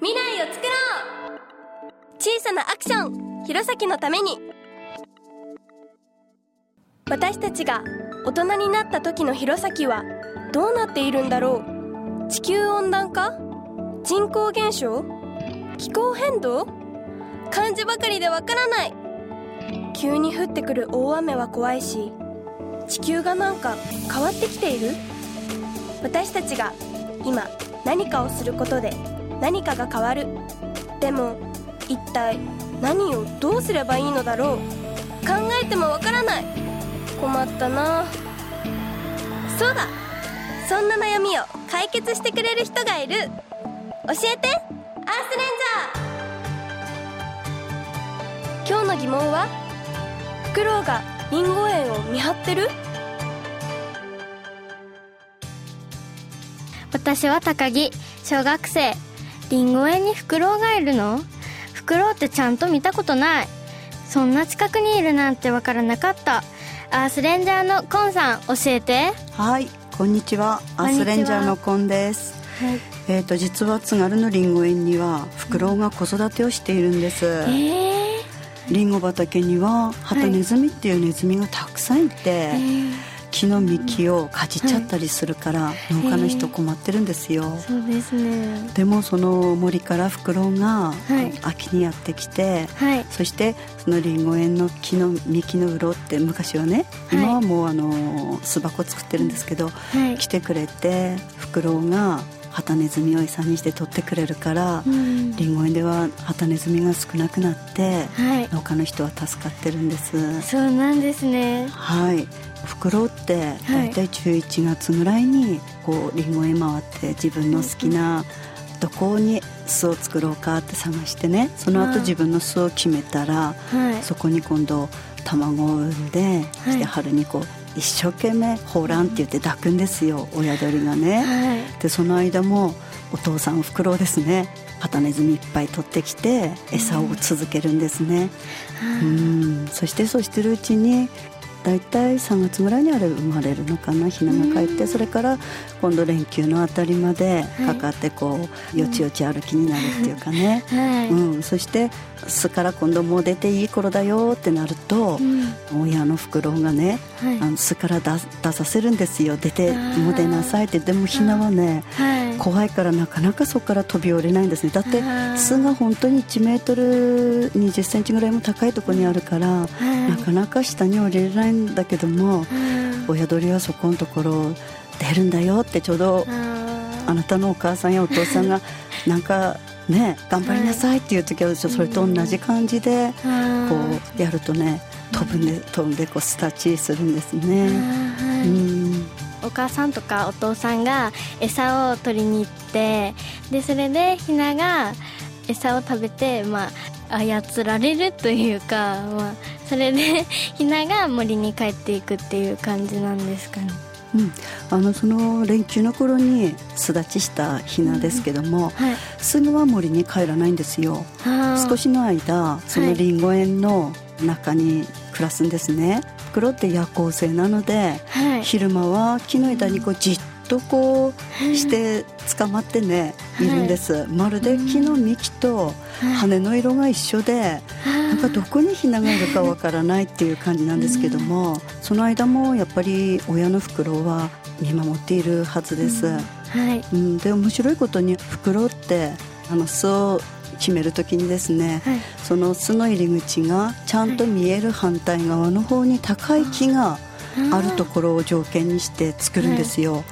未来を作ろう!小さなアクション!弘前のために!私たちが大人になった時の弘前はどうなっているんだろう?地球温暖化?人口減少?気候変動?漢字ばかりでわからない!急に降ってくる大雨は怖いし地球がなんか変わってきている?私たちが今何かをすることで何かが変わる。でも一体何をどうすればいいのだろう。考えてもわからない。困ったな。そうだ。そんな悩みを解決してくれる人がいる。教えて。アースレンジャー。今日の疑問はフクロウがリンゴ園を見張ってる？私は高木小学生。リンゴ園にフクロウがいるの？フクロウってちゃんと見たことない。そんな近くにいるなんてわからなかった。アースレンジャーのコンさん教えて。はいこんにちは。アースレンジャーのコンです。はい。えーと、実は津軽のりんご園にはフクロウが子育てをしているんです、えー、りんご畑にはハタネズミっていうネズミがたくさんいて、はいえー木の幹をかじっちゃったりするから、農家の人困ってるんですよ、そうですね。でもその森からフクロウが秋にやってきて、はい、そしてそのりんご園の木の幹の鱗って昔はね今はもうあの巣箱作ってるんですけど、はい、来てくれてフクロウがハタネズミを餌にして取ってくれるから、うん、リンゴ園ではハタネズミが少なくなって、はい、農家の人は助かってるんです。そうなんですね。はいフクロウって大体11月ぐらいにこうリンゴ園回って自分の好きなどこに巣を作ろうかって探してねその後自分の巣を決めたら、はい、そこに今度卵を産んで、そして春にこう一生懸命「ホラン」って言って抱くんですよ親鳥がね。はい、でその間もお父さんフクロウですねハタネズミいっぱい取ってきて餌を続けるんですね。うん、そしてそうしてるうちに大体3月ぐらいにあれ生まれるのかなひなが帰ってそれから今度連休のあたりまでかかってこう、よちよち歩きになるっていうかね、うん、そして巣から今度もう出ていい頃だよってなると、親のフクロウがね、あの巣から出させるんですよ。出てもう出なさいって。でもひなはね、怖いからなかなかそこから飛び降りないんですね。だって巣が本当に1メートル2 0センチぐらいも高いところにあるから、なかなか下に降りれないんだけども、親鳥はそこのところ出るんだよってちょうどあなたのお母さんやお父さんが なんかね頑張りなさいっていう時はそれと同じ感じでこうやるとね飛ぶん。で飛んでこうスタッチするんですね。うん。お母さんとかお父さんが餌を取りに行ってでそれでひなが餌を食べて、まあ、操られるというか、まあ、それで ひなが森に帰っていくっていう感じなんですかね。うん、あのその連休の頃に巣立ちしたひなですけども、うんはい、すぐは森に帰らないんですよ。少しの間そのりんご園の中に暮らすんですね、はい、袋って夜行性なので、はい、昼間は木の枝にこうじっとこうして捕まってね、い。るんです、まるで木の幹と羽の色が一緒で、なんかどこにひながいるかわからないっていう感じなんですけども、その間もやっぱり親のフクロウは見守っているはずです、はい。うん、で面白いことにフクロウってあの巣を決める時にですね、はい、その巣の入り口がちゃんと見える反対側の方に高い木があるところを条件にして作るんですよ。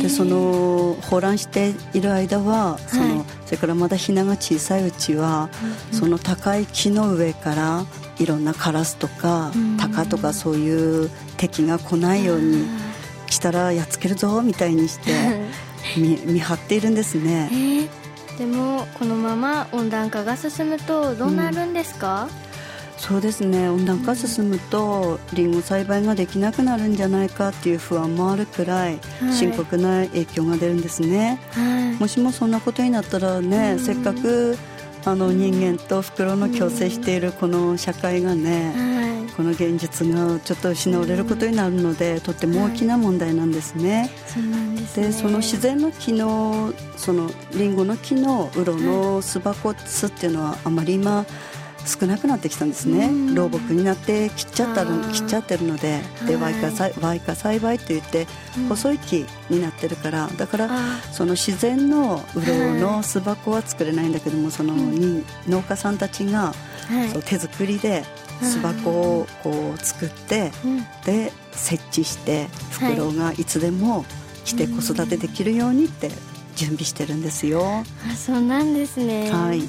でその放卵している間はその、それからまだひなが小さいうちは、その高い木の上からいろんなカラスとかタカとかそういう敵が来ないように来たらやっつけるぞみたいにして 見見張っているんですね。でもこのまま温暖化が進むとどうなるんですか、うんそうですね。温暖化進むとりんご栽培ができなくなるんじゃないかっていう不安もあるくらい深刻な影響が出るんですね、はい、もしもそんなことになったらね、うん、せっかくあの人間と袋の共生しているこの社会がね、はい。この現実がちょっと失われることになるのでとっても大きな問題なんですね。そですね。でその自然の木のそのリンゴの木のウロの巣箱巣っていうのはあまり今少なくなってきたんですね。うん。老木になって切っちゃった切っちゃってるので。ではい。ワイカ栽ワイカ栽培って言ってうん。細い木になってるからだからあその自然のウロの巣箱は作れないんだけどもそのに農家さんたちがはい。そう手作りで巣箱をこう作ってうん。で設置してフクロウがいつでも来て子育てできるようにって準備してるんですよ。あそうなんですね。はい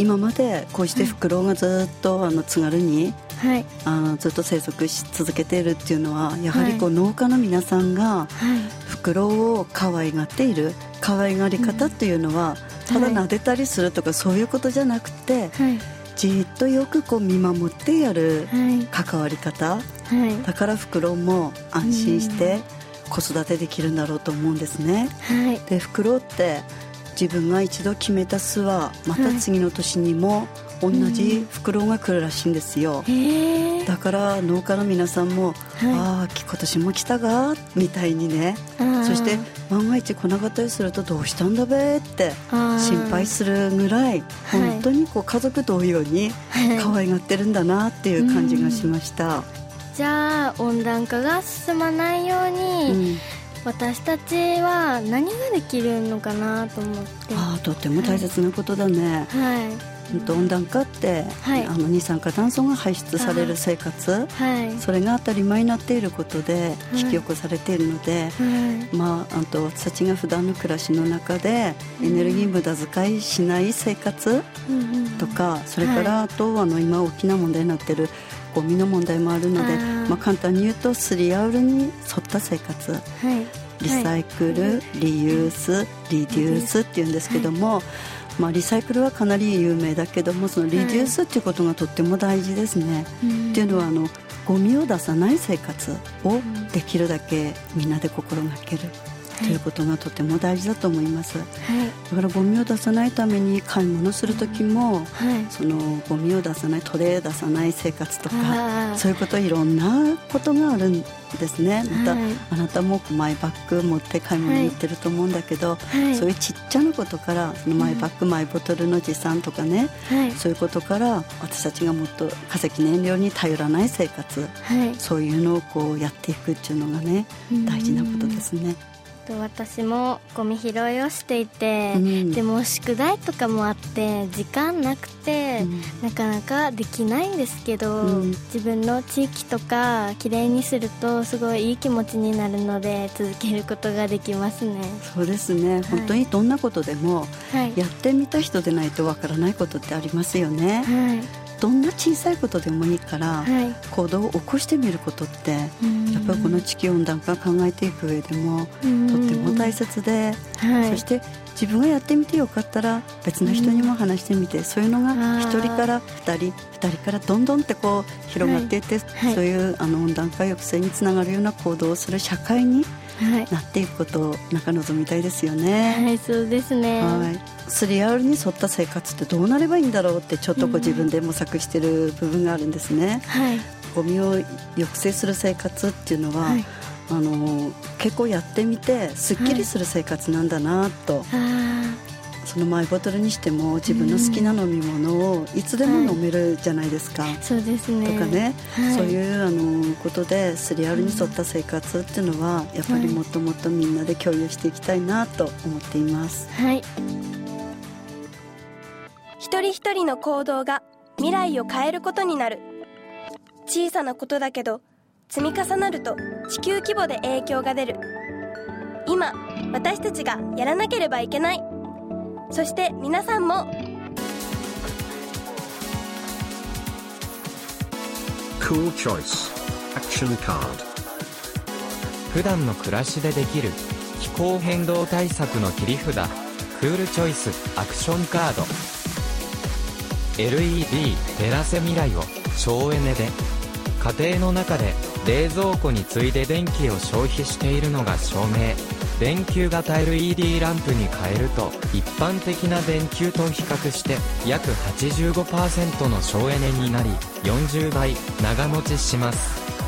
今までこうしてフクロウがずっとあの津軽にはい。あのずっと生息し続けているっていうのはやはりこうは農家の皆さんがはい。フクロウを可愛がっている可愛がり方っていうのはただ撫でたりするとかそういうことじゃなくてはい。じっとよくこう見守ってやるはい。関わり方。はい。だからフクロウも安心して子育てできるんだろうと思うんですね。はい。でフクロウって自分が一度決めた巣はまた次の年にも同じフクロウが来るらしいんですよ。だから農家の皆さんも「ああ今年も来たが」みたいにね。そして万が一来なかったりすると「どうしたんだべ」って心配するぐらいはい。本当にこう家族同様に可愛がってるんだなっていう感じがしました、じゃあ温暖化が進まないよううに、ん私たちは何ができるのかなと思って。ああとっても大切なことだね、はい。温暖化って、はい。あの二酸化炭素が排出される生活。はい。それが当たり前になっていることでい。引き起こされているので、はい。まあ、あと私たちが普段の暮らしの中でエネルギー無駄遣いしない生活うんうんとかそれからあとあの今大きな問題になっているゴミの問題もあるのでまあ、簡単に言うと 3R に沿った生活。はい。リサイクル、リユースリデュースっていうんですけども、まあ、リサイクルはかなり有名だけどもそのリデュースっていうことがとっても大事ですね。っていうのはあのゴミを出さない生活をできるだけみんなで心がけるということがとても大事だと思います。だはい。からゴミを出さないために買い物する時もはい。そのゴミを出さないトレー出さない生活とかそういうこといろんなことがあるんですね。またはい。あなたもマイバッグ持って買い物に行ってると思うんだけど、はい。そういうちっちゃなことからそのマイバッグ、マイボトルの持参とかねはい。そういうことから私たちがもっと化石燃料に頼らない生活はい。そういうのをこうやっていくっていうのがねうん。大事なことですね。と私もゴミ拾いをしていて、うん。でも宿題とかもあって時間なくて、うん。なかなかできないんですけど、うん。自分の地域とかきれいにするとすごいいい気持ちになるので続けることができますね。そうですね。本当にどんなことでもはい。やってみた人でないとわからないことってありますよね。はい。どんな小さいことでもいいからはい。行動を起こしてみることってやっやぱりこの地球温暖化考えていく上でもとっても大切ではい。そして自分がやってみてよかったら別の人にも話してみて、そういうのがあー。1人から2人2人からどんどんってこう広がっていって、はい。そういうあの温暖化抑制につながるような行動をする社会にはい。なっていくことを中望みたいですよね。はいそうですね。はい、3R に沿った生活ってどうなればいいんだろうってちょっとこう自分で模索してる部分があるんですね。はいゴミを抑制する生活っていうのは、はい。あの結構やってみてすっきりする生活なんだなと、あそのマイボトルにしても自分の好きな飲み物をいつでも飲めるじゃないですか。ーそうですね。とかね、はい。そういうあのことで 3R に沿った生活っていうのはやっぱりもっともっとみんなで共有していきたいなと思っています。はい。一人一人の行動が未来を変えることになる小さなことだけど積み重なると地球規模で影響が出る。今私たちがやらなければいけない。そして皆さんも。Cool choice. Action card. 普段の暮らしでできる気候変動対策の切り札。クールチョイスアクションカード LED 照らせ未来を省エネで家庭の中で冷蔵庫に次いで電気を消費しているのが照明。電球型 LED ランプに変えると一般的な電球と比較して約85%の省エネになり40倍長持ちします。